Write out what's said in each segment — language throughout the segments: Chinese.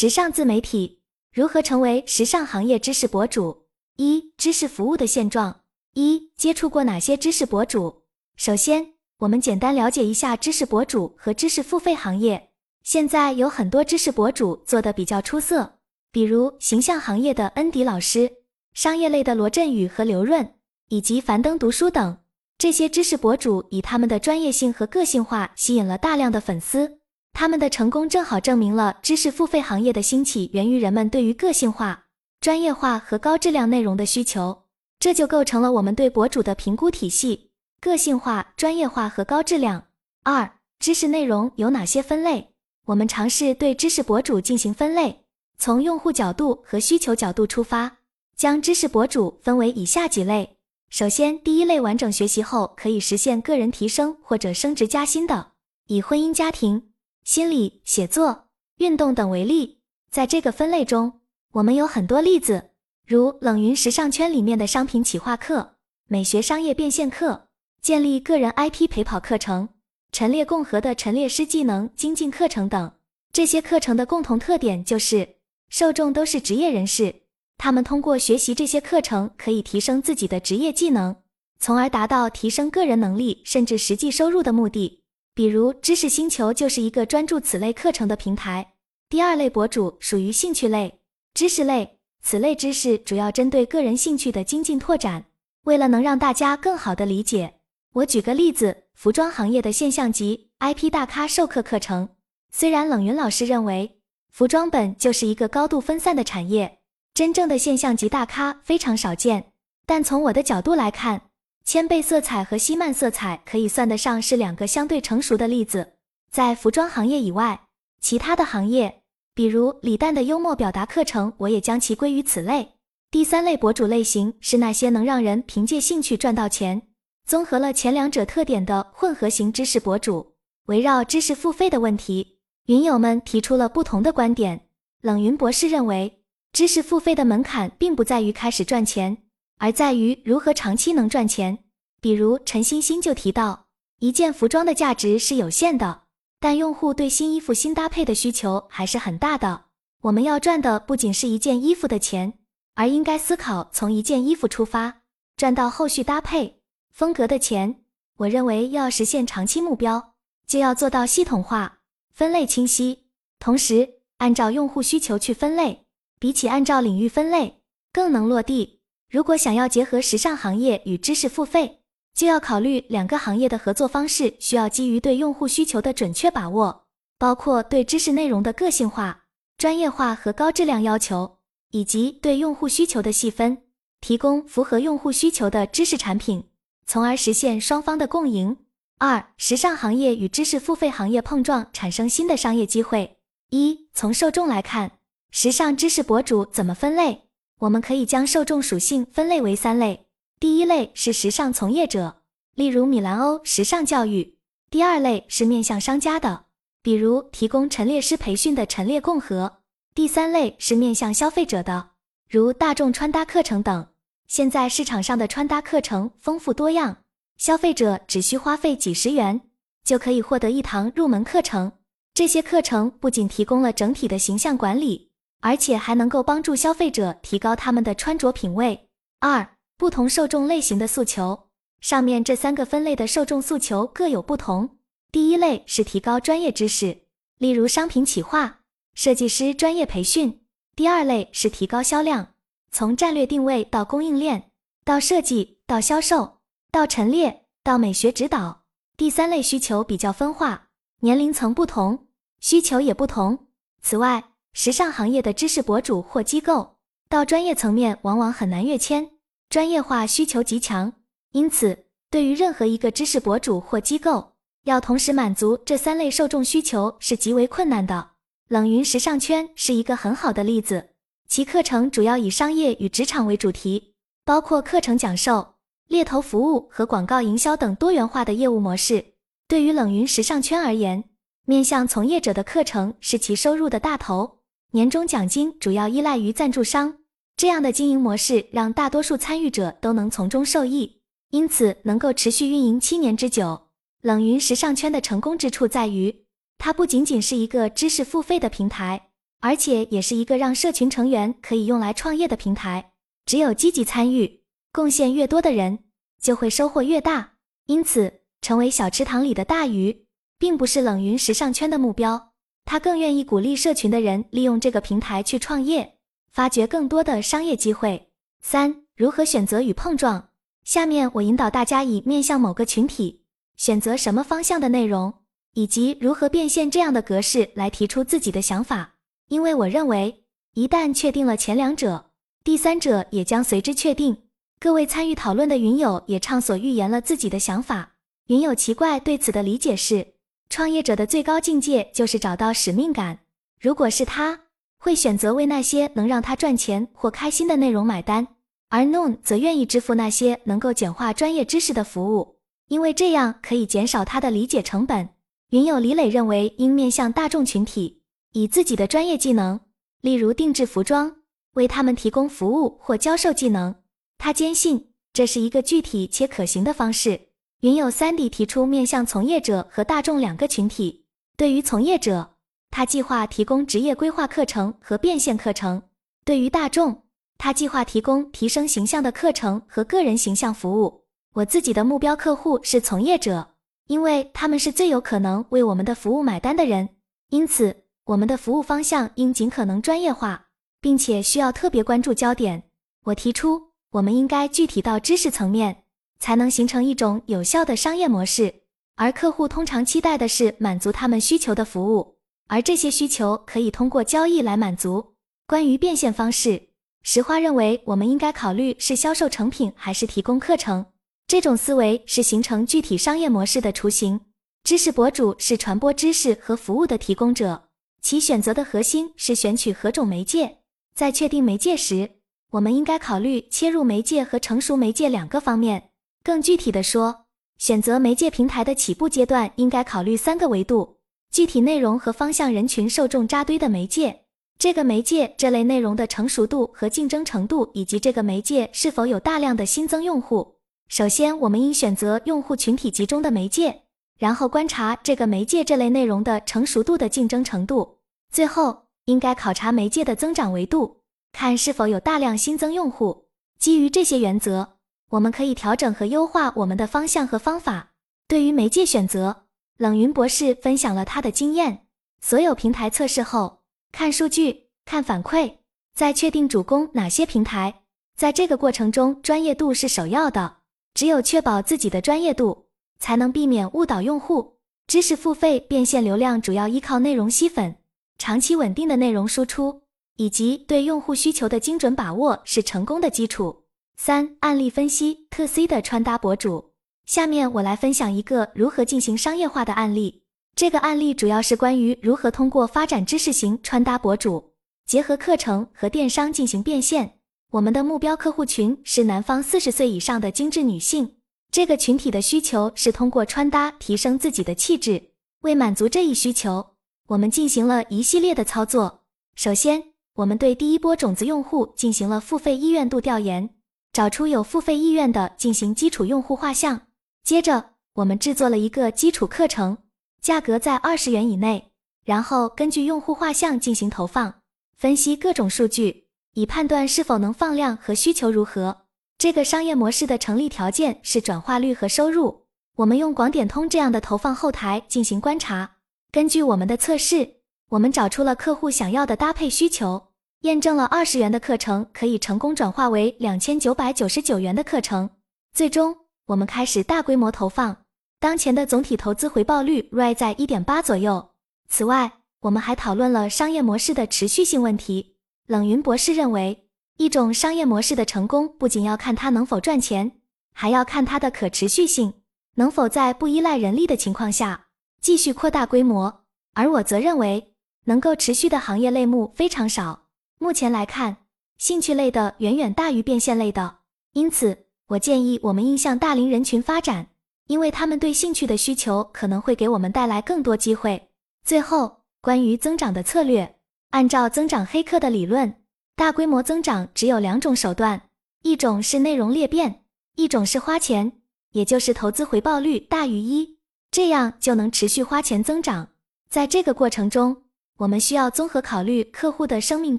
时尚自媒体如何成为时尚行业知识博主？一、知识服务的现状。一、接触过哪些知识博主？首先，我们简单了解一下知识博主和知识付费行业。现在有很多知识博主做的比较出色，比如形象行业的恩迪老师，商业类的罗振宇和刘润，以及樊登读书等。这些知识博主以他们的专业性和个性化吸引了大量的粉丝。他们的成功正好证明了知识付费行业的兴起源于人们对于个性化、专业化和高质量内容的需求，这就构成了我们对博主的评估体系：个性化、专业化和高质量。二、知识内容有哪些分类？我们尝试对知识博主进行分类，从用户角度和需求角度出发，将知识博主分为以下几类。首先，第一类完整学习后可以实现个人提升或者升职加薪的，以婚姻家庭。心理、写作、运动等为例，在这个分类中，我们有很多例子，如冷云时尚圈里面的商品企划课、美学商业变现课、建立个人 IP 陪跑课程、陈列共和的陈列师技能精进课程等。这些课程的共同特点就是，受众都是职业人士，他们通过学习这些课程，可以提升自己的职业技能，从而达到提升个人能力甚至实际收入的目的。比如知识星球就是一个专注此类课程的平台。第二类博主属于兴趣类、知识类，此类知识主要针对个人兴趣的精进拓展。为了能让大家更好的理解，我举个例子：服装行业的现象级 IP 大咖授课课程。虽然冷云老师认为服装本就是一个高度分散的产业，真正的现象级大咖非常少见，但从我的角度来看。千贝色彩和希曼色彩可以算得上是两个相对成熟的例子。在服装行业以外，其他的行业，比如李诞的幽默表达课程，我也将其归于此类。第三类博主类型是那些能让人凭借兴趣赚到钱，综合了前两者特点的混合型知识博主。围绕知识付费的问题，云友们提出了不同的观点。冷云博士认为，知识付费的门槛并不在于开始赚钱。而在于如何长期能赚钱。比如陈欣欣就提到，一件服装的价值是有限的，但用户对新衣服新搭配的需求还是很大的。我们要赚的不仅是一件衣服的钱，而应该思考从一件衣服出发，赚到后续搭配风格的钱。我认为要实现长期目标，就要做到系统化、分类清晰，同时按照用户需求去分类，比起按照领域分类更能落地。如果想要结合时尚行业与知识付费，就要考虑两个行业的合作方式需要基于对用户需求的准确把握，包括对知识内容的个性化、专业化和高质量要求，以及对用户需求的细分，提供符合用户需求的知识产品，从而实现双方的共赢。二、时尚行业与知识付费行业碰撞，产生新的商业机会。一、从受众来看，时尚知识博主怎么分类？我们可以将受众属性分类为三类，第一类是时尚从业者，例如米兰欧时尚教育；第二类是面向商家的，比如提供陈列师培训的陈列共和；第三类是面向消费者的，如大众穿搭课程等。现在市场上的穿搭课程丰富多样，消费者只需花费几十元就可以获得一堂入门课程。这些课程不仅提供了整体的形象管理。而且还能够帮助消费者提高他们的穿着品味。二、不同受众类型的诉求，上面这三个分类的受众诉求各有不同。第一类是提高专业知识，例如商品企划、设计师专业培训；第二类是提高销量，从战略定位到供应链，到设计，到销售，到陈列，到美学指导；第三类需求比较分化，年龄层不同，需求也不同。此外，时尚行业的知识博主或机构到专业层面往往很难跃迁，专业化需求极强，因此对于任何一个知识博主或机构，要同时满足这三类受众需求是极为困难的。冷云时尚圈是一个很好的例子，其课程主要以商业与职场为主题，包括课程讲授、猎头服务和广告营销等多元化的业务模式。对于冷云时尚圈而言，面向从业者的课程是其收入的大头。年终奖金主要依赖于赞助商，这样的经营模式让大多数参与者都能从中受益，因此能够持续运营七年之久。冷云时尚圈的成功之处在于，它不仅仅是一个知识付费的平台，而且也是一个让社群成员可以用来创业的平台。只有积极参与、贡献越多的人，就会收获越大。因此，成为小池塘里的大鱼，并不是冷云时尚圈的目标。他更愿意鼓励社群的人利用这个平台去创业，发掘更多的商业机会。三、如何选择与碰撞？下面我引导大家以面向某个群体，选择什么方向的内容，以及如何变现这样的格式来提出自己的想法。因为我认为，一旦确定了前两者，第三者也将随之确定。各位参与讨论的云友也畅所欲言了自己的想法。云友奇怪对此的理解是：创业者的最高境界就是找到使命感。如果是他，会选择为那些能让他赚钱或开心的内容买单，而 Noon 则愿意支付那些能够简化专业知识的服务，因为这样可以减少他的理解成本。云友李磊认为，应面向大众群体，以自己的专业技能，例如定制服装。为他们提供服务或教授技能，他坚信这是一个具体且可行的方式。云友 Sandy 提出面向从业者和大众两个群体。对于从业者，他计划提供职业规划课程和变现课程；对于大众，他计划提供提升形象的课程和个人形象服务。我自己的目标客户是从业者，因为他们是最有可能为我们的服务买单的人。因此，我们的服务方向应尽可能专业化。并且需要特别关注焦点。我提出，我们应该具体到知识层面，才能形成一种有效的商业模式。而客户通常期待的是满足他们需求的服务，而这些需求可以通过交易来满足。关于变现方式，石花认为我们应该考虑是销售成品还是提供课程。这种思维是形成具体商业模式的雏形。知识博主是传播知识和服务的提供者，其选择的核心是选取何种媒介。在确定媒介时，我们应该考虑切入媒介和成熟媒介两个方面。更具体的说，选择媒介平台的起步阶段应该考虑三个维度：具体内容和方向人群受众扎堆的媒介，这个媒介这类内容的成熟度和竞争程度，以及这个媒介是否有大量的新增用户。首先，我们应选择用户群体集中的媒介，然后观察这个媒介这类内容的成熟度的竞争程度，最后。应该考察媒介的增长维度，看是否有大量新增用户。基于这些原则，我们可以调整和优化我们的方向和方法。对于媒介选择，冷云博士分享了他的经验。所有平台测试后，看数据，看反馈，再确定主攻哪些平台。在这个过程中，专业度是首要的。只有确保自己的专业度，才能避免误导用户。知识付费变现流量主要依靠内容吸粉。长期稳定的内容输出以及对用户需求的精准把握是成功的基础。三、案例分析特 C 的穿搭博主。下面我来分享一个如何进行商业化的案例。这个案例主要是关于如何通过发展知识型穿搭博主，结合课程和电商进行变现。我们的目标客户群是南方四十岁以上的精致女性。这个群体的需求是通过穿搭提升自己的气质。为满足这一需求。我们进行了一系列的操作。首先，我们对第一波种子用户进行了付费意愿度调研，找出有付费意愿的进行基础用户画像。接着，我们制作了一个基础课程，价格在二十元以内。然后根据用户画像进行投放，分析各种数据，以判断是否能放量和需求如何。这个商业模式的成立条件是转化率和收入。我们用广点通这样的投放后台进行观察。根据我们的测试，我们找出了客户想要的搭配需求，验证了二十元的课程可以成功转化为两千九百九十九元的课程。最终，我们开始大规模投放，当前的总体投资回报率 ROI 在一点八左右。此外，我们还讨论了商业模式的持续性问题。冷云博士认为，一种商业模式的成功不仅要看它能否赚钱，还要看它的可持续性，能否在不依赖人力的情况下。继续扩大规模，而我则认为能够持续的行业类目非常少。目前来看，兴趣类的远远大于变现类的，因此我建议我们应向大龄人群发展，因为他们对兴趣的需求可能会给我们带来更多机会。最后，关于增长的策略，按照增长黑客的理论，大规模增长只有两种手段，一种是内容裂变，一种是花钱，也就是投资回报率大于一。这样就能持续花钱增长。在这个过程中，我们需要综合考虑客户的生命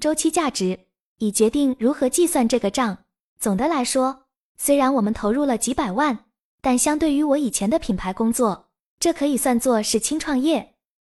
周期价值，以决定如何计算这个账。总的来说，虽然我们投入了几百万，但相对于我以前的品牌工作，这可以算作是轻创业。